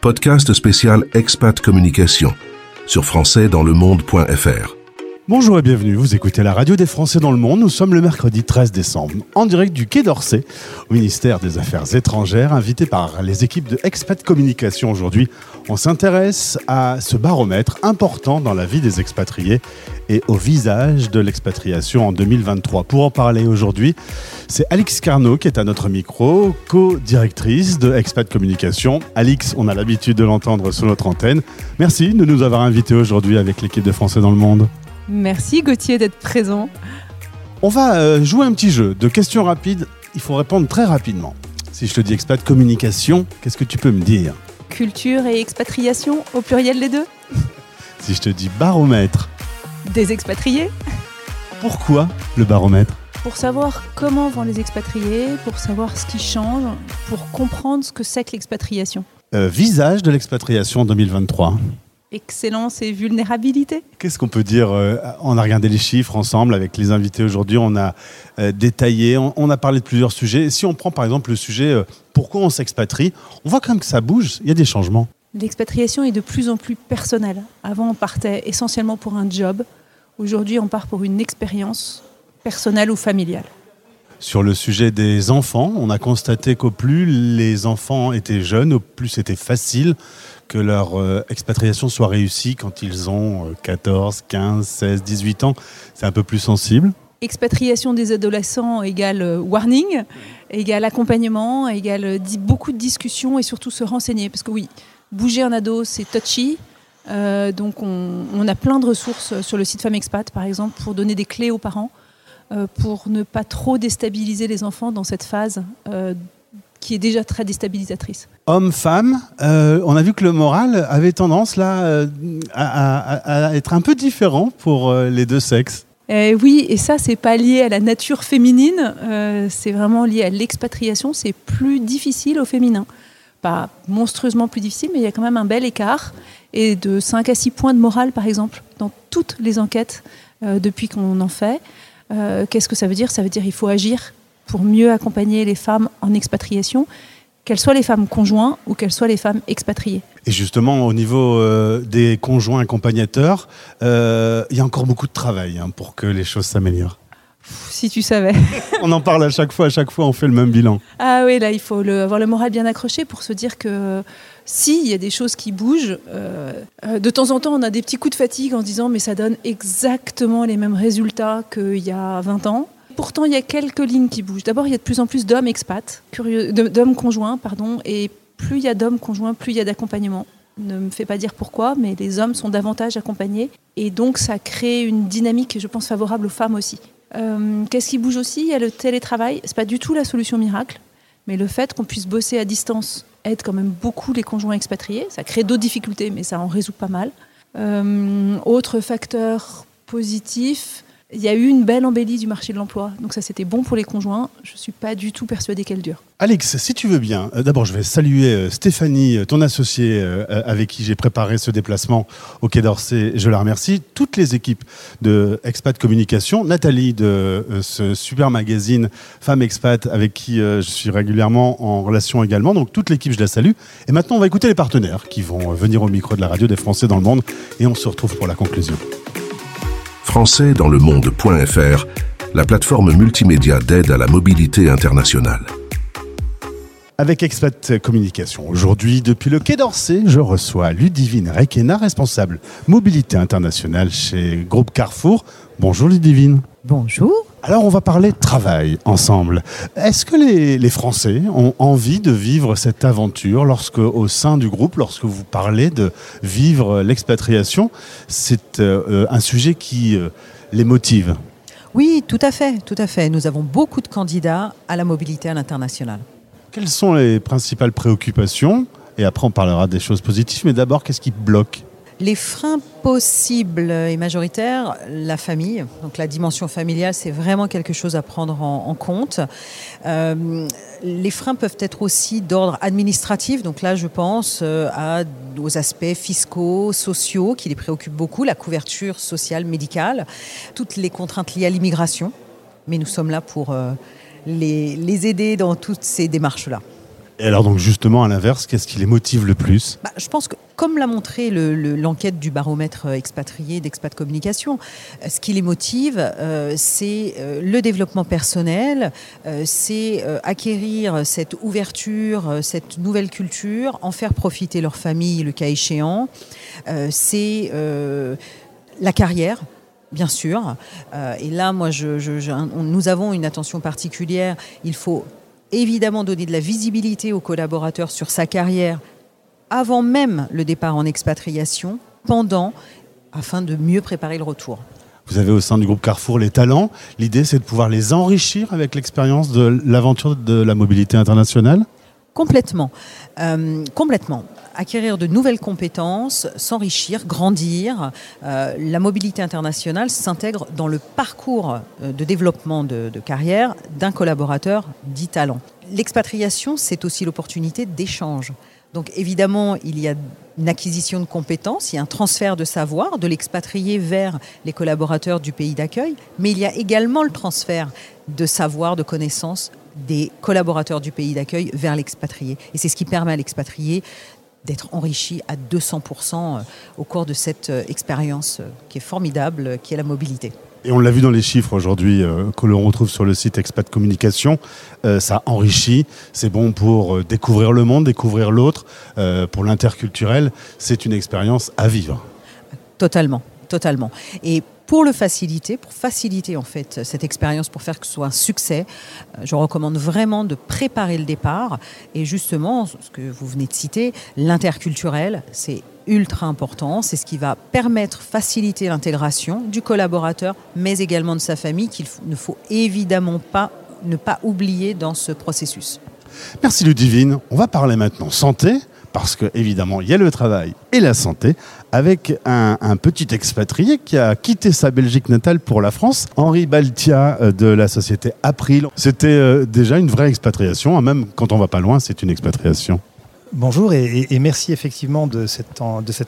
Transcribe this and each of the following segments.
Podcast spécial Expat Communication sur françaisdanslemonde.fr. Bonjour et bienvenue, vous écoutez la radio des Français dans le monde. Nous sommes le mercredi 13 décembre, en direct du Quai d'Orsay, au ministère des Affaires étrangères, invité par les équipes de Expat Communication aujourd'hui. On s'intéresse à ce baromètre important dans la vie des expatriés et au visage de l'expatriation en 2023. Pour en parler aujourd'hui, c'est Alix Carnot qui est à notre micro, co-directrice de Expat Communication. Alix, on a l'habitude de l'entendre sur notre antenne. Merci de nous avoir invités aujourd'hui avec l'équipe de Français dans le monde. Merci Gauthier d'être présent. On va euh, jouer un petit jeu de questions rapides. Il faut répondre très rapidement. Si je te dis expat communication, qu'est-ce que tu peux me dire? Culture et expatriation, au pluriel les deux? Si je te dis baromètre, Des expatriés? Pourquoi le baromètre? Pour savoir comment vont les expatriés, pour savoir ce qui change, pour comprendre ce que c'est que l'expatriation. Euh, Visage de l'expatriation 2023. Excellence et vulnérabilité. Qu'est-ce qu'on peut dire euh, On a regardé les chiffres ensemble avec les invités aujourd'hui, on a euh, détaillé, on, a parlé de plusieurs sujets. Et si on prend par exemple le sujet euh, pourquoi on s'expatrie, on voit quand même que ça bouge, il y a des changements. L'expatriation est de plus en plus personnelle. Avant, on partait essentiellement pour un job. Aujourd'hui, on part pour une expérience personnelle ou familiale. Sur le sujet des enfants, on a constaté qu'au plus les enfants étaient jeunes, au plus c'était facile que leur euh, expatriation soit réussie quand ils ont euh, 14, 15, 16, 18 ans. C'est un peu plus sensible. Expatriation des adolescents égale euh, warning, égale accompagnement, égale euh, beaucoup de discussions et surtout se renseigner. Parce que oui, bouger un ado, c'est touchy. Donc on, a plein de ressources sur le site Femme Expat, par exemple, pour donner des clés aux parents, pour ne pas trop déstabiliser les enfants dans cette phase euh, qui est déjà très déstabilisatrice. Homme-femme, euh, on a vu que le moral avait tendance là euh, à, à- à être un peu différent pour euh, les deux sexes. Euh, oui, et ça, c'est pas lié à la nature féminine, euh, c'est vraiment lié à l'expatriation. C'est plus difficile au féminin. Pas monstrueusement plus difficile, mais il y a quand même un bel écart. Et de 5 à 6 points de morale, par exemple, dans toutes les enquêtes euh, depuis qu'on en fait. Euh, Qu'est-ce que ça veut dire? Ça veut dire qu'il faut agir pour mieux accompagner les femmes en expatriation, qu'elles soient les femmes conjoints ou qu'elles soient les femmes expatriées. Et justement, au niveau euh, des conjoints accompagnateurs, euh, il y a encore beaucoup de travail hein, pour que les choses s'améliorent. Si tu savais. On en parle à chaque fois, à chaque fois on fait le même bilan. Ah oui, là, il faut le- avoir le moral bien accroché pour se dire que si, il y a des choses qui bougent. euh, euh, de temps en temps, on a des petits coups de fatigue en se disant mais ça donne exactement les mêmes résultats qu'il y a 20 ans. Pourtant, il y a quelques lignes qui bougent. D'abord, il y a de plus en plus d'hommes expats, d'hommes conjoints, pardon, et plus il y a d'hommes conjoints, plus il y a d'accompagnement. Ne me fais pas dire pourquoi, mais les hommes sont davantage accompagnés. Et donc, ça crée une dynamique, je pense, favorable aux femmes aussi. Euh, Qu'est-ce qui bouge aussi? Il y a le télétravail. C'est pas du tout la solution miracle, mais le fait qu'on puisse bosser à distance aide quand même beaucoup les conjoints expatriés. Ça crée d'autres difficultés, mais ça en résout pas mal. Euh, autre facteur positif, il y a eu une belle embellie du marché de l'emploi. Donc ça, c'était bon pour les conjoints. Je suis pas du tout persuadée qu'elle dure. Alex, si tu veux bien, euh, d'abord je vais saluer euh, Stéphanie, euh, ton associée avec qui j'ai préparé ce déplacement au Quai d'Orsay. Je la remercie. Toutes les équipes de Expat Communication, Nathalie de ce super magazine Femmes Expat avec qui je suis régulièrement en relation également. Donc toute l'équipe, je la salue. Et maintenant, on va écouter les partenaires qui vont venir au micro de la radio des Français dans le monde et on se retrouve pour la conclusion. françaisdanslemonde.fr, la plateforme multimédia d'aide à la mobilité internationale. Avec Expat Communication, aujourd'hui, depuis le Quai d'Orsay, je reçois Ludivine Requena, responsable mobilité internationale chez Groupe Carrefour. Bonjour Ludivine. Bonjour. Alors, on va parler travail ensemble. Est-ce que les, les Français ont envie de vivre cette aventure lorsque, au sein du groupe, lorsque vous parlez de vivre l'expatriation, c'est euh, un sujet qui euh, les motive? Oui, tout à fait, tout à fait. Nous avons beaucoup de candidats à la mobilité à l'international. Quelles sont les principales préoccupations? Et après, on parlera des choses positives, mais d'abord, qu'est-ce qui bloque Les freins possibles et majoritaires, la famille. Donc la dimension familiale, c'est vraiment quelque chose à prendre en, en compte. Euh, les freins peuvent être aussi d'ordre administratif. Donc là, je pense euh, à, aux aspects fiscaux, sociaux qui les préoccupent beaucoup, la couverture sociale, médicale, toutes les contraintes liées à l'immigration. Mais nous sommes là pour... euh, les, les aider dans toutes ces démarches-là. Et alors donc justement à l'inverse, qu'est-ce qui les motive le plus? Bah, Je pense que comme l'a montré l'enquête le, du baromètre expatrié d'Expat Communication, euh, ce qui les motive, euh, c'est euh, le développement personnel, euh, c'est euh, acquérir cette ouverture, euh, cette nouvelle culture, en faire profiter leur famille le cas échéant, c'est la carrière, bien sûr. et là, moi, nous avons une attention particulière. Il faut évidemment donner de la visibilité aux collaborateurs sur sa carrière avant même le départ en expatriation, pendant, afin de mieux préparer le retour. Vous avez au sein du groupe Carrefour les talents. L'idée, c'est de pouvoir les enrichir avec l'expérience de l'aventure de la mobilité internationale? Complètement. Euh, complètement acquérir de nouvelles compétences, s'enrichir, grandir. Euh, la mobilité internationale s'intègre dans le parcours euh, de développement de, de carrière d'un collaborateur dit talent. L'expatriation, c'est aussi l'opportunité d'échange. Donc évidemment, il y a une acquisition de compétences, il y a un transfert de savoir de l'expatrié vers les collaborateurs du pays d'accueil, mais il y a également le transfert de savoir, de connaissances des collaborateurs du pays d'accueil vers l'expatrié. Et c'est ce qui permet à l'expatrié d'être enrichi à 200% au cours de cette expérience qui est formidable, qui est la mobilité. Et on l'a vu dans les chiffres aujourd'hui euh, que l'on retrouve sur le site Expat Communication, euh, ça enrichit, c'est bon pour euh, découvrir le monde, découvrir l'autre, pour l'interculturel, c'est une expérience à vivre. Totalement, totalement. Et pour le faciliter, pour faciliter en fait cette expérience, pour faire que ce soit un succès, je recommande vraiment de préparer le départ. Et justement, ce que vous venez de citer, l'interculturel, c'est ultra important. C'est ce qui va permettre, faciliter l'intégration du collaborateur, mais également de sa famille, qu'il ne faut évidemment pas ne pas oublier dans ce processus. Merci Ludivine. On va parler maintenant santé parce que évidemment il y a le travail et la santé avec un, un, petit expatrié qui a quitté sa Belgique natale pour la France, Henri Baltia de la société April. C'était euh, déjà une vraie expatriation, hein, même quand on va pas loin, c'est une expatriation. Bonjour et, merci effectivement de, cet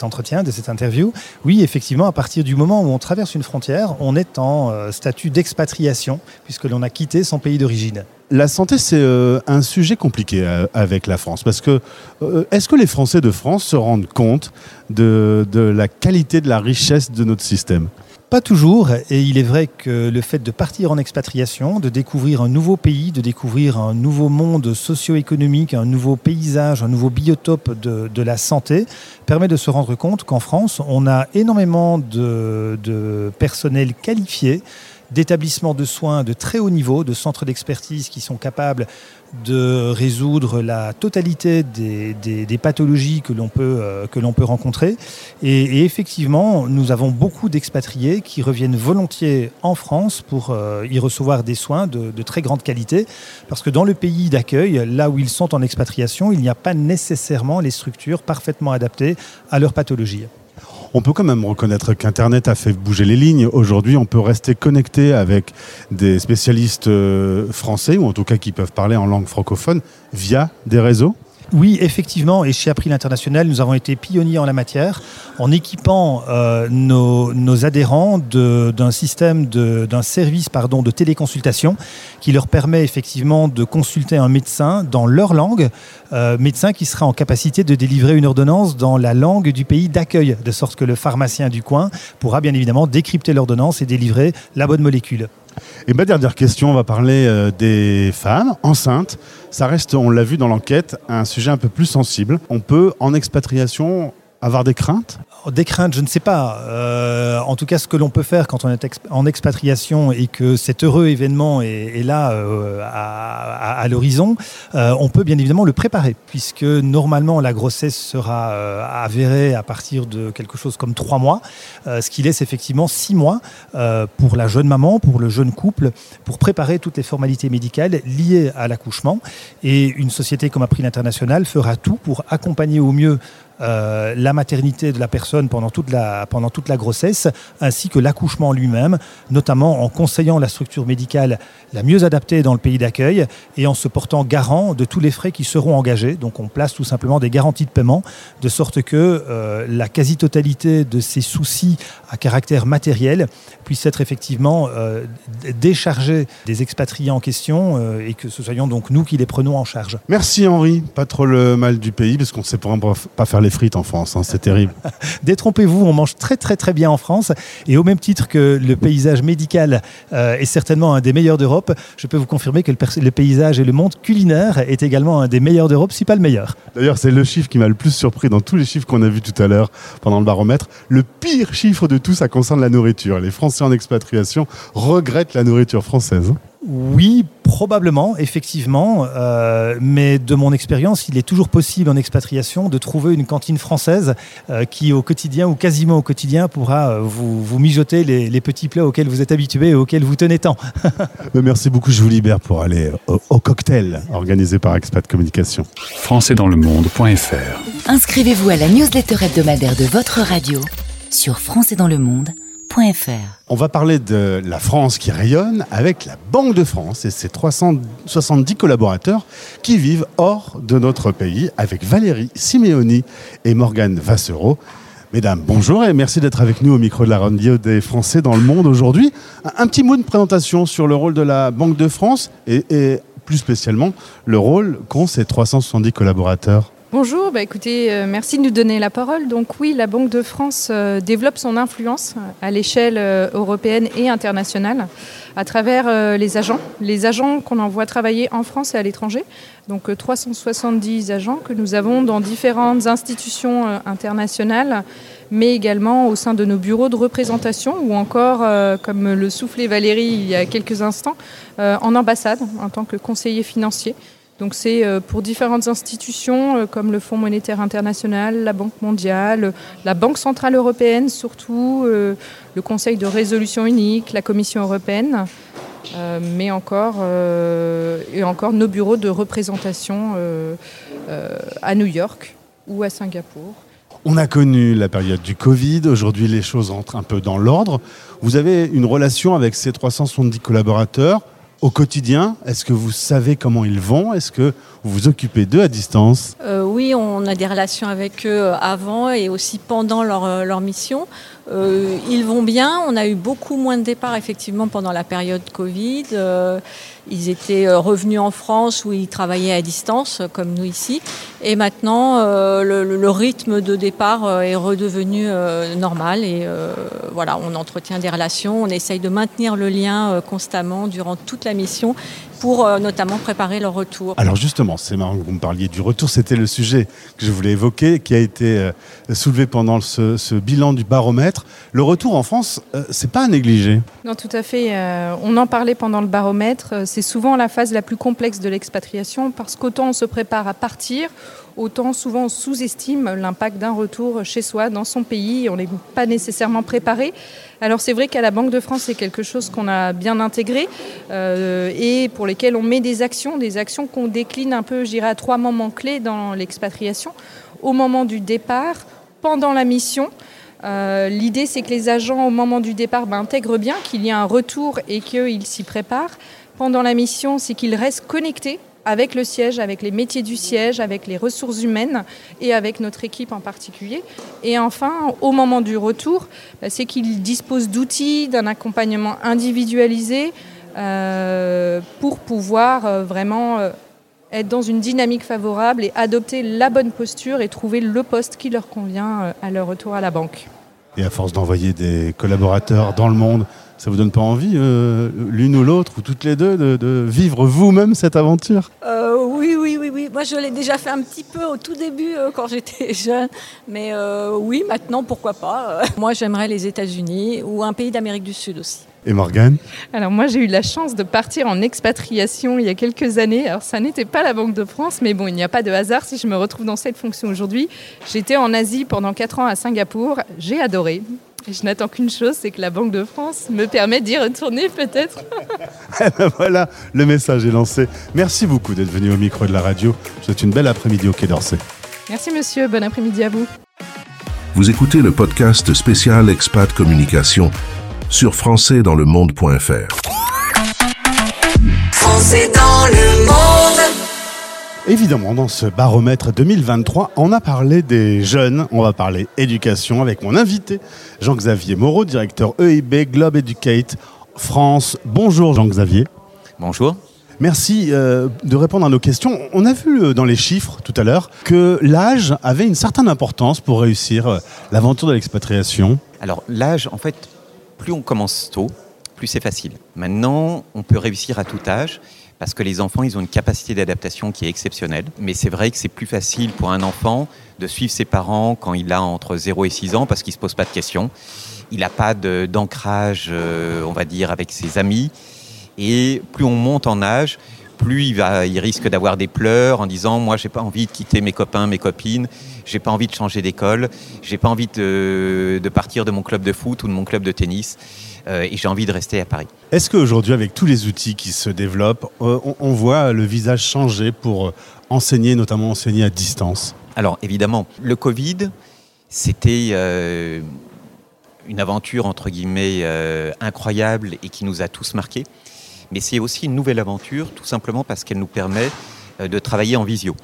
entretien, de cette interview. Oui, effectivement, à partir du moment où on traverse une frontière, on est en euh, statut d'expatriation puisque l'on a quitté son pays d'origine. La santé, c'est euh, un sujet compliqué euh, avec la France parce que est-ce que les Français de France se rendent compte de la qualité, de la richesse de notre système? Pas toujours, et il est vrai que le fait de partir en expatriation, de découvrir un nouveau pays, de découvrir un nouveau monde socio-économique, un nouveau paysage, un nouveau biotope de, la santé, permet de se rendre compte qu'en France, on a énormément de personnel qualifié, d'établissements de soins de très haut niveau, de centres d'expertise qui sont capables de résoudre la totalité des, pathologies que l'on peut, euh, rencontrer. Et, et, effectivement, nous avons beaucoup d'expatriés qui reviennent volontiers en France pour euh, y recevoir des soins de, de, très grande qualité, parce que dans le pays d'accueil, là où ils sont en expatriation, il n'y a pas nécessairement les structures parfaitement adaptées à leur pathologie on peut quand même reconnaître qu'Internet a fait bouger les lignes. Aujourd'hui, on peut rester connecté avec des spécialistes euh, français, ou en tout cas qui peuvent parler en langue francophone, via des réseaux. Oui, effectivement, et chez April International, nous avons été pionniers en la matière en équipant euh, nos, adhérents d'un système, d'un service de téléconsultation qui leur permet effectivement de consulter un médecin dans leur langue, euh, médecin qui sera en capacité de délivrer une ordonnance dans la langue du pays d'accueil, de sorte que le pharmacien du coin pourra bien évidemment décrypter l'ordonnance et délivrer la bonne molécule. Et ma dernière question, on va parler euh, des femmes enceintes. Ça reste, on l'a vu dans l'enquête, un sujet un peu plus sensible. On peut, en expatriation, avoir des craintes? Des craintes, je ne sais pas. Euh, en tout cas, ce que l'on peut faire quand on est en expatriation et que cet heureux événement est, là euh, à, l'horizon, euh, on peut bien évidemment le préparer, puisque normalement la grossesse sera avérée à partir de quelque chose comme trois mois, ce qui laisse effectivement six mois pour la jeune maman, pour le jeune couple, pour préparer toutes les formalités médicales liées à l'accouchement. Et une société comme April International fera tout pour accompagner au mieux euh, la maternité de la personne pendant toute la, pendant toute la grossesse, ainsi que l'accouchement lui-même, notamment en conseillant la structure médicale la mieux adaptée dans le pays d'accueil et en se portant garant de tous les frais qui seront engagés. Donc on place tout simplement des garanties de paiement, de sorte que euh, la quasi-totalité de ces soucis à caractère matériel puisse être effectivement euh, déchargée des expatriés en question et que ce soyons donc nous qui les prenons en charge. Merci Henri, pas trop le mal du pays parce qu'on ne sait pas faire les frites en France, hein, c'est terrible. Détrompez-vous, on mange très très très bien en France et au même titre que le paysage médical est certainement un des meilleurs d'Europe, je peux vous confirmer que le, le paysage et le monde culinaire est également un des meilleurs d'Europe, si pas le meilleur. D'ailleurs, c'est le chiffre qui m'a le plus surpris dans tous les chiffres qu'on a vus tout à l'heure pendant le baromètre. Le pire chiffre de tout, ça concerne la nourriture. Les Français en expatriation regrettent la nourriture française. Oui, probablement, effectivement. Euh, mais de mon expérience, il est toujours possible en expatriation de trouver une cantine française euh, qui, au quotidien ou quasiment au quotidien, pourra euh, vous, vous mijoter les, petits plats auxquels vous êtes habitué et auxquels vous tenez tant. Merci beaucoup. Je vous libère pour aller au, au cocktail organisé par Expat Communication. françaisdanslemonde.fr Inscrivez-vous à la newsletter hebdomadaire de votre radio sur françaisdanslemonde.fr. On va parler de la France qui rayonne avec la Banque de France et ses 370 collaborateurs qui vivent hors de notre pays avec Valérie Simeoni et Morgane Vassero. Mesdames, bonjour et merci d'être avec nous au micro de la radio des Français dans le monde aujourd'hui. Un petit mot de présentation sur le rôle de la Banque de France et, et plus spécialement le rôle qu'ont ces 370 collaborateurs. Bonjour, bah écoutez, euh, merci de nous donner la parole. Donc oui, la Banque de France euh, développe son influence euh, à l'échelle européenne et internationale à travers les agents, les agents qu'on envoie travailler en France et à l'étranger. Donc 370 agents que nous avons dans différentes institutions internationales, mais également au sein de nos bureaux de représentation ou encore, comme le soufflait Valérie il y a quelques instants, en ambassade en tant que conseiller financier. Donc c'est euh, pour différentes institutions euh, comme le Fonds monétaire international, la Banque mondiale, la Banque centrale européenne surtout, euh, le Conseil de résolution unique, la Commission européenne, mais encore, et encore nos bureaux de représentation à New York ou à Singapour. On a connu la période du Covid, aujourd'hui les choses entrent un peu dans l'ordre. Vous avez une relation avec ces 370 collaborateurs au quotidien Est-ce que vous savez comment ils vont? Est-ce que vous vous occupez d'eux à distance euh, Oui, on a des relations avec eux avant et aussi pendant leur, euh, leur mission. Euh, ils vont bien. On a eu beaucoup moins de départs effectivement pendant la période Covid. Euh, ils étaient euh, revenus en France où ils travaillaient à distance, comme nous ici. Et maintenant, le, le, rythme de départ est redevenu normal. Et voilà, on entretient des relations. On essaye de maintenir le lien constamment durant toute la mission pour euh, notamment préparer leur retour. Alors justement, c'est marrant que vous me parliez du retour, c'était le sujet que je voulais évoquer, qui a été euh, soulevé pendant ce, bilan du baromètre. Le retour en France, euh, c'est pas à négliger. Non, tout à fait. on en parlait pendant le baromètre. C'est souvent la phase la plus complexe de l'expatriation parce qu'autant on se prépare à partir, autant souvent on sous-estime l'impact d'un retour chez soi, dans son pays. On n'est pas nécessairement préparé. Alors c'est vrai qu'à la Banque de France, c'est quelque chose qu'on a bien intégré euh, et pour lesquels on met des actions, des actions qu'on décline un peu, je dirais, à trois moments clés dans l'expatriation. Au moment du départ, pendant la mission, euh, L'idée, c'est que les agents, au moment du départ, ben, intègrent bien qu'il y a un retour et qu'ils s'y préparent. Pendant la mission, c'est qu'ils restent connectés avec le siège, avec les métiers du siège, avec les ressources humaines et avec notre équipe en particulier. Et enfin, au moment du retour, bah, c'est qu'ils disposent d'outils, d'un accompagnement individualisé euh, pour pouvoir euh, vraiment euh, être dans une dynamique favorable et adopter la bonne posture et trouver le poste qui leur convient à leur retour à la banque. Et à force d'envoyer des collaborateurs dans le monde, ça vous donne pas envie, euh, l'une ou l'autre, ou toutes les deux, de, vivre vous-même cette aventure? Euh, Oui, oui, oui, oui. Moi, je l'ai déjà fait un petit peu au tout début euh, quand j'étais jeune. Mais oui, maintenant, pourquoi pas? Moi, j'aimerais les États-Unis ou un pays d'Amérique du Sud aussi. Et Morgane Alors moi j'ai eu la chance de partir en expatriation il y a quelques années. Alors ça n'était pas la Banque de France, mais bon, il n'y a pas de hasard si je me retrouve dans cette fonction aujourd'hui. J'étais en Asie pendant 4 ans à Singapour. J'ai adoré. Et je n'attends qu'une chose, c'est que la Banque de France me permette d'y retourner peut-être. Eh ben voilà, le message est lancé. Merci beaucoup d'être venu au micro de la radio. Je souhaite une belle après-midi au Quai d'Orsay. Merci monsieur, bon après-midi à vous. Vous écoutez le podcast spécial Expat Communication sur françaisdanslemonde.fr. Français dans le monde. Évidemment, dans ce baromètre 2023, on a parlé des jeunes, on va parler éducation avec mon invité, Jean-Xavier Moreau, directeur EIB Globe Educate France. Bonjour Jean-Xavier. Bonjour. Merci euh, de répondre à nos questions. On a vu euh, dans les chiffres tout à l'heure que l'âge avait une certaine importance pour réussir euh, l'aventure de l'expatriation. Alors l'âge, en fait, plus on commence tôt, plus c'est facile. Maintenant, on peut réussir à tout âge parce que les enfants, ils ont une capacité d'adaptation qui est exceptionnelle. Mais c'est vrai que c'est plus facile pour un enfant de suivre ses parents quand il a entre 0 et 6 ans parce qu'il ne se pose pas de questions. Il n'a pas d'ancrage, on va dire, avec ses amis. Et plus on monte en âge, plus il, va, il risque d'avoir des pleurs en disant moi j'ai pas envie de quitter mes copains, mes copines, j'ai pas envie de changer d'école, j'ai pas envie de, partir de mon club de foot ou de mon club de tennis. Euh, et j'ai envie de rester à Paris. Est-ce qu'aujourd'hui, avec tous les outils qui se développent, euh, on, voit le visage changer pour euh, enseigner, notamment enseigner à distance? Alors évidemment, le Covid, c'était une aventure entre guillemets incroyable et qui nous a tous marqués mais c'est aussi une nouvelle aventure, tout simplement parce qu'elle nous permet de travailler en visio.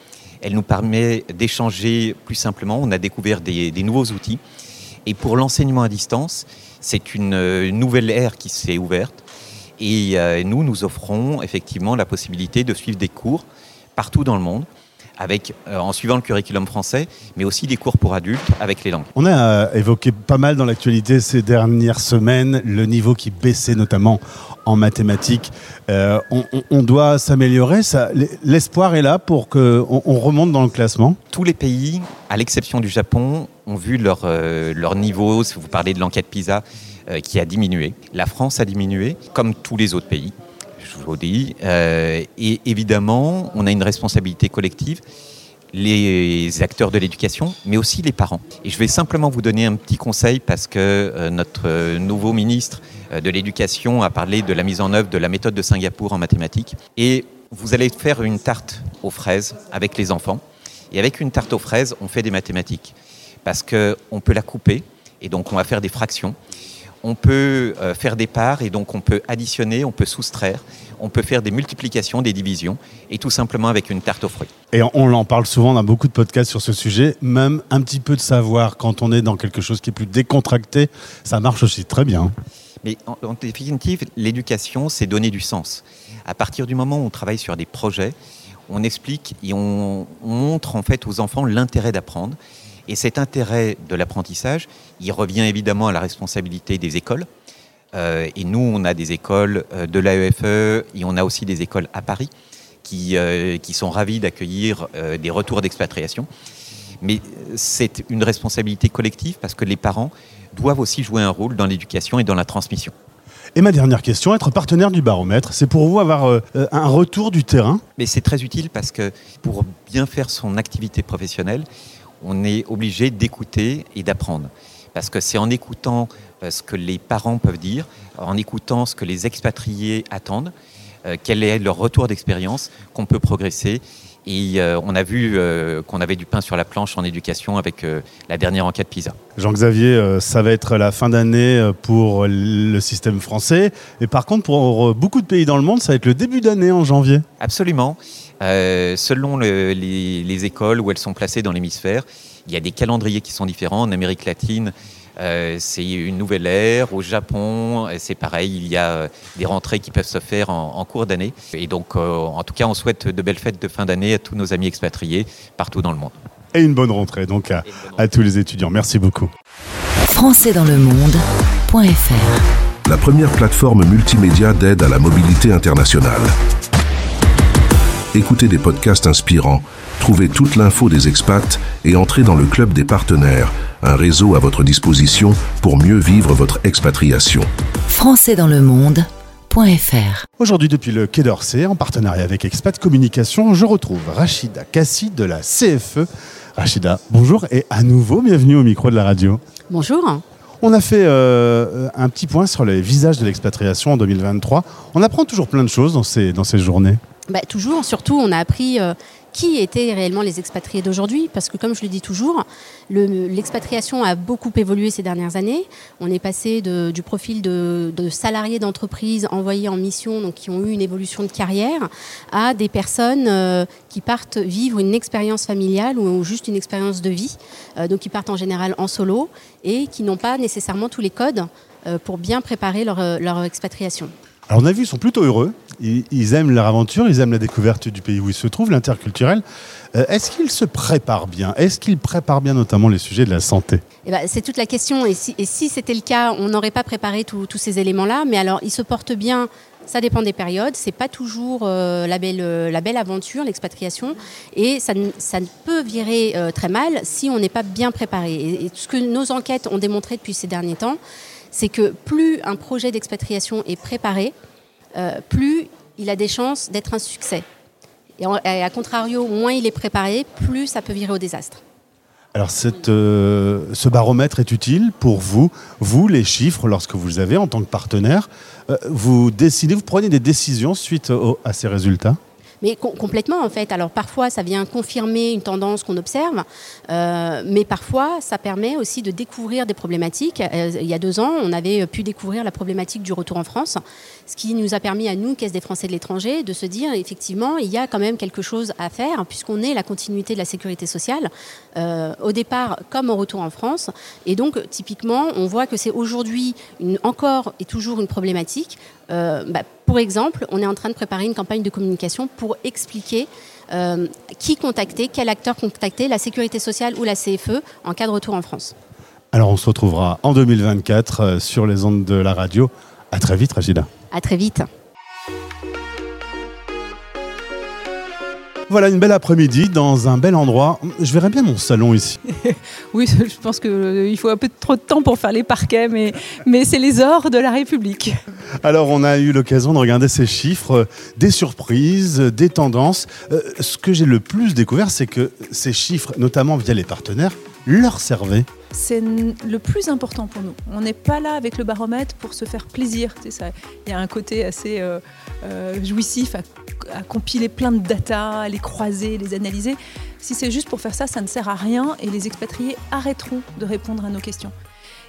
Elle nous permet d'échanger plus simplement. On a découvert des, nouveaux outils. Et pour l'enseignement à distance, c'est une euh, nouvelle ère qui s'est ouverte. Et euh, nous, nous offrons effectivement la possibilité de suivre des cours partout dans le monde avec, euh, en suivant le curriculum français, mais aussi des cours pour adultes avec les langues. On a évoqué pas mal dans l'actualité ces dernières semaines le niveau qui baissait notamment en mathématiques. Euh, on, doit s'améliorer. L'espoir est là pour qu'on on remonte dans le classement. Tous les pays, à l'exception du Japon, ont vu leur, leur niveau, si vous parlez de l'enquête PISA, qui a diminué. La France a diminué, comme tous les autres pays je vous dis. Euh, et évidemment, on a une responsabilité collective les acteurs de l'éducation, mais aussi les parents. Et je vais simplement vous donner un petit conseil parce que euh, notre nouveau ministre euh, de l'Éducation a parlé de la mise en œuvre de la méthode de Singapour en mathématiques. Et vous allez faire une tarte aux fraises avec les enfants. Et avec une tarte aux fraises, on fait des mathématiques. Parce qu'on peut la couper, et donc on va faire des fractions on peut euh, faire des parts et donc on peut additionner, on peut soustraire, on peut faire des multiplications, des divisions, et tout simplement avec une tarte aux fruits. Et on en parle souvent dans beaucoup de podcasts sur ce sujet, même un petit peu de savoir quand on est dans quelque chose qui est plus décontracté, ça marche aussi très bien. Mais en, définitive, l'éducation, c'est donner du sens. À partir du moment où on travaille sur des projets, on explique et on montre en fait aux enfants l'intérêt d'apprendre et cet intérêt de l'apprentissage, il revient évidemment à la responsabilité des écoles. Euh, et nous, on a des écoles euh, de l'AEFE et on a aussi des écoles à Paris qui, euh, qui sont ravis d'accueillir des retours d'expatriation. Mais c'est une responsabilité collective parce que les parents doivent aussi jouer un rôle dans l'éducation et dans la transmission. Et ma dernière question, être partenaire du baromètre, c'est pour vous avoir un retour du terrain? Mais c'est très utile parce que pour bien faire son activité professionnelle, on est obligé d'écouter et d'apprendre. Parce que c'est en écoutant euh, ce que les parents peuvent dire, en écoutant ce que les expatriés attendent, euh, quel est leur retour d'expérience, qu'on peut progresser. Et euh, on a vu qu'on avait du pain sur la planche en éducation avec la dernière enquête PISA. Jean-Xavier, ça va être la fin d'année pour le système français. Et par contre, pour beaucoup de pays dans le monde, ça va être le début d'année en janvier. Absolument. Euh, selon les, écoles où elles sont placées dans l'hémisphère, il y a des calendriers qui sont différents. En Amérique latine, euh, c'est une nouvelle ère. Au Japon, c'est pareil, il y a euh, des rentrées qui peuvent se faire en, cours d'année. Et donc, en tout cas, on souhaite de belles fêtes de fin d'année à tous nos amis expatriés partout dans le monde. Et une bonne rentrée donc à, à tous les étudiants. Merci beaucoup. Françaisdanslemonde.fr La première plateforme multimédia d'aide à la mobilité internationale. Écoutez des podcasts inspirants, trouvez toute l'info des expats et entrez dans le club des partenaires, un réseau à votre disposition pour mieux vivre votre expatriation. Françaisdanslemonde.fr Aujourd'hui, depuis le Quai d'Orsay, en partenariat avec Expat Communication, je retrouve Rachida Kassi de la CFE. Rachida, bonjour et à nouveau bienvenue au micro de la radio. Bonjour. On a fait euh, un petit point sur les visages de l'expatriation en 2023. On apprend toujours plein de choses dans ces, dans ces journées. Bah, toujours, surtout, on a appris euh, qui étaient réellement les expatriés d'aujourd'hui, parce que comme je le dis toujours, le- l'expatriation a beaucoup évolué ces dernières années. On est passé du profil de, salariés d'entreprise envoyés en mission, donc qui ont eu une évolution de carrière, à des personnes euh, qui partent vivre une expérience familiale ou juste une expérience de vie, euh, donc qui partent en général en solo et qui n'ont pas nécessairement tous les codes pour bien préparer leur expatriation. Alors on a vu, ils sont plutôt heureux. Ils, aiment leur aventure, ils aiment la découverte du pays où ils se trouvent, l'interculturel. Euh, Est-ce qu'ils se préparent bien? Est-ce qu'ils préparent bien notamment les sujets de la santé? Eh ben, c'est toute la question. Et si, c'était le cas, on n'aurait pas préparé tous ces éléments-là. Mais alors, ils se portent bien. Ça dépend des périodes. C'est pas toujours euh, la, belle, euh, la belle aventure, l'expatriation. Et ça, ne- peut virer très mal si on n'est pas bien préparé. Et, et ce que nos enquêtes ont démontré depuis ces derniers temps, c'est que plus un projet d'expatriation est préparé, euh, plus il a des chances d'être un succès. Et, à contrario, moins il est préparé, plus ça peut virer au désastre. Alors euh, ce baromètre est utile pour vous, vous les chiffres, lorsque vous les avez en tant que partenaire, euh, vous décidez, vous prenez des décisions suite à ces résultats? Mais com- complètement, en fait. Alors parfois, ça vient confirmer une tendance qu'on observe, euh, mais parfois, ça permet aussi de découvrir des problématiques. Euh, il y a deux ans, on avait pu découvrir la problématique du retour en France, ce qui nous a permis à nous, Caisse des Français de l'étranger, de se dire, effectivement, il y a quand même quelque chose à faire, puisqu'on est la continuité de la sécurité sociale, euh, au départ comme au retour en France. Et donc, typiquement, on voit que c'est aujourd'hui encore et toujours une problématique. Euh, bah, pour exemple, on est en train de préparer une campagne de communication pour expliquer euh, qui contacter, quel acteur contacter, la sécurité sociale ou la CFE en cas de retour en France. Alors on se retrouvera en 2024 euh, sur les ondes de la radio. À très vite, Ragida. À très vite. Voilà une belle après-midi dans un bel endroit. Je verrais bien mon salon ici. Oui, je pense qu'il faut un peu trop de temps pour faire les parquets, mais, mais c'est les ors de la République. Alors on a eu l'occasion de regarder ces chiffres, euh, des surprises, euh, des tendances. Euh, ce que j'ai le plus découvert, c'est que ces chiffres, notamment via les partenaires, leur servaient. C'est le plus important pour nous. On n'est pas là avec le baromètre pour se faire plaisir. ça- Il y a un côté assez euh, euh, jouissif à, à compiler plein de data, à les croiser, les analyser. Si c'est juste pour faire ça, ça ne sert à rien et les expatriés arrêteront de répondre à nos questions.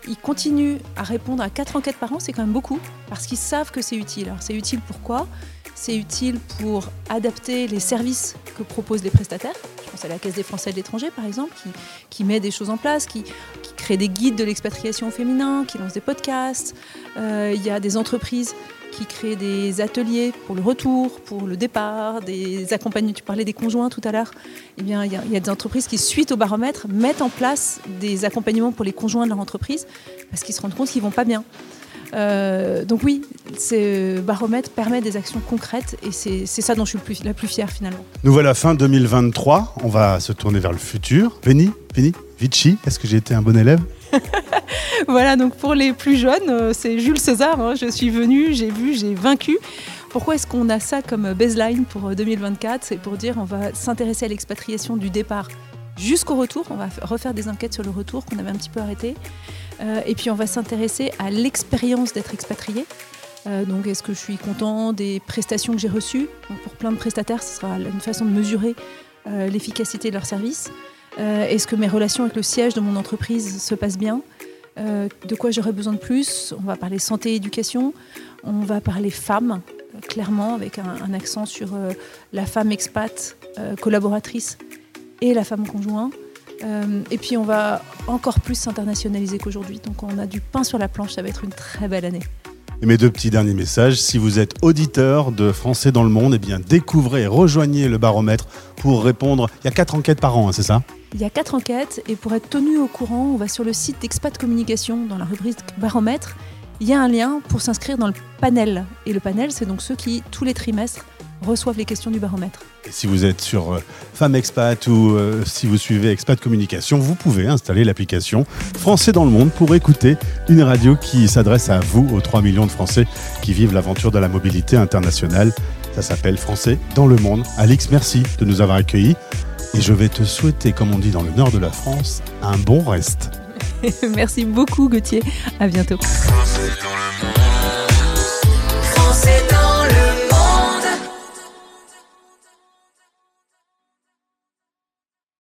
Ils continuent à répondre à quatre enquêtes par an, c'est quand même beaucoup, parce qu'ils savent que c'est utile. Alors c'est utile pourquoi C'est utile pour adapter les services que proposent les prestataires. À la Caisse des Français de l'étranger, par exemple, qui, met des choses en place, qui, crée des guides de l'expatriation féminin, qui lance des podcasts. Euh, Il y a des entreprises qui créent des ateliers pour le retour, pour le départ, des accompagnements. Tu parlais des conjoints tout à l'heure. Eh bien, il y, a, il y a des entreprises qui, suite au baromètre, mettent en place des accompagnements pour les conjoints de leur entreprise parce qu'ils se rendent compte qu'ils vont pas bien. Euh, donc oui, ce baromètre permet des actions concrètes et c'est ça dont je suis le plus- la plus fière finalement. Nous voilà fin 2023. On va se tourner vers le futur. Penny, Penny, Vichy, est-ce que j'ai été un bon élève? Voilà, donc pour les plus jeunes, euh, c'est Jules César. hein. je suis venue, j'ai vu, j'ai vaincu. Pourquoi est-ce qu'on a ça comme baseline pour euh, 2024 C'est pour dire on va s'intéresser à l'expatriation du départ jusqu'au retour. On va refaire des enquêtes sur le retour qu'on avait un petit peu arrêté. Euh, et puis on va s'intéresser à l'expérience d'être expatrié. Euh, donc est-ce que je suis content des prestations que j'ai reçues? Pour plein de prestataires, ce sera une façon de mesurer euh, l'efficacité de leur service. Est-ce que mes relations avec le siège de mon entreprise se passent bien? De quoi j'aurais besoin de plus? On va parler santé et éducation. On va parler femmes, clairement, avec un, accent sur la femme expat, collaboratrice et la femme conjoint. Euh, et puis on va encore plus s'internationaliser qu'aujourd'hui. Donc on a du pain sur la planche, ça va être une très belle année. Et mes deux petits derniers messages, si vous êtes auditeur de Français dans le monde, eh bien découvrez et rejoignez le baromètre pour répondre. Il y a quatre enquêtes par an, hein, c'est ça? Il y a quatre enquêtes et pour être tenu au courant, on va sur le site d'Expat Communication dans la rubrique baromètre. Il y a un lien pour s'inscrire dans le panel. Et le panel, c'est donc ceux qui, tous les trimestres, reçoivent les questions du baromètre. Et si vous êtes sur euh, Femme Expat ou euh, si vous suivez Expat Communication, vous pouvez installer l'application Français dans le monde pour écouter une radio qui s'adresse à vous, aux 3 millions de Français qui vivent l'aventure de la mobilité internationale. Ça s'appelle Français dans le monde. Alix, merci de nous avoir accueillis. Et je vais te souhaiter, comme on dit dans le nord de la France, un bon reste. Merci beaucoup Gauthier. À bientôt. Français dans le monde.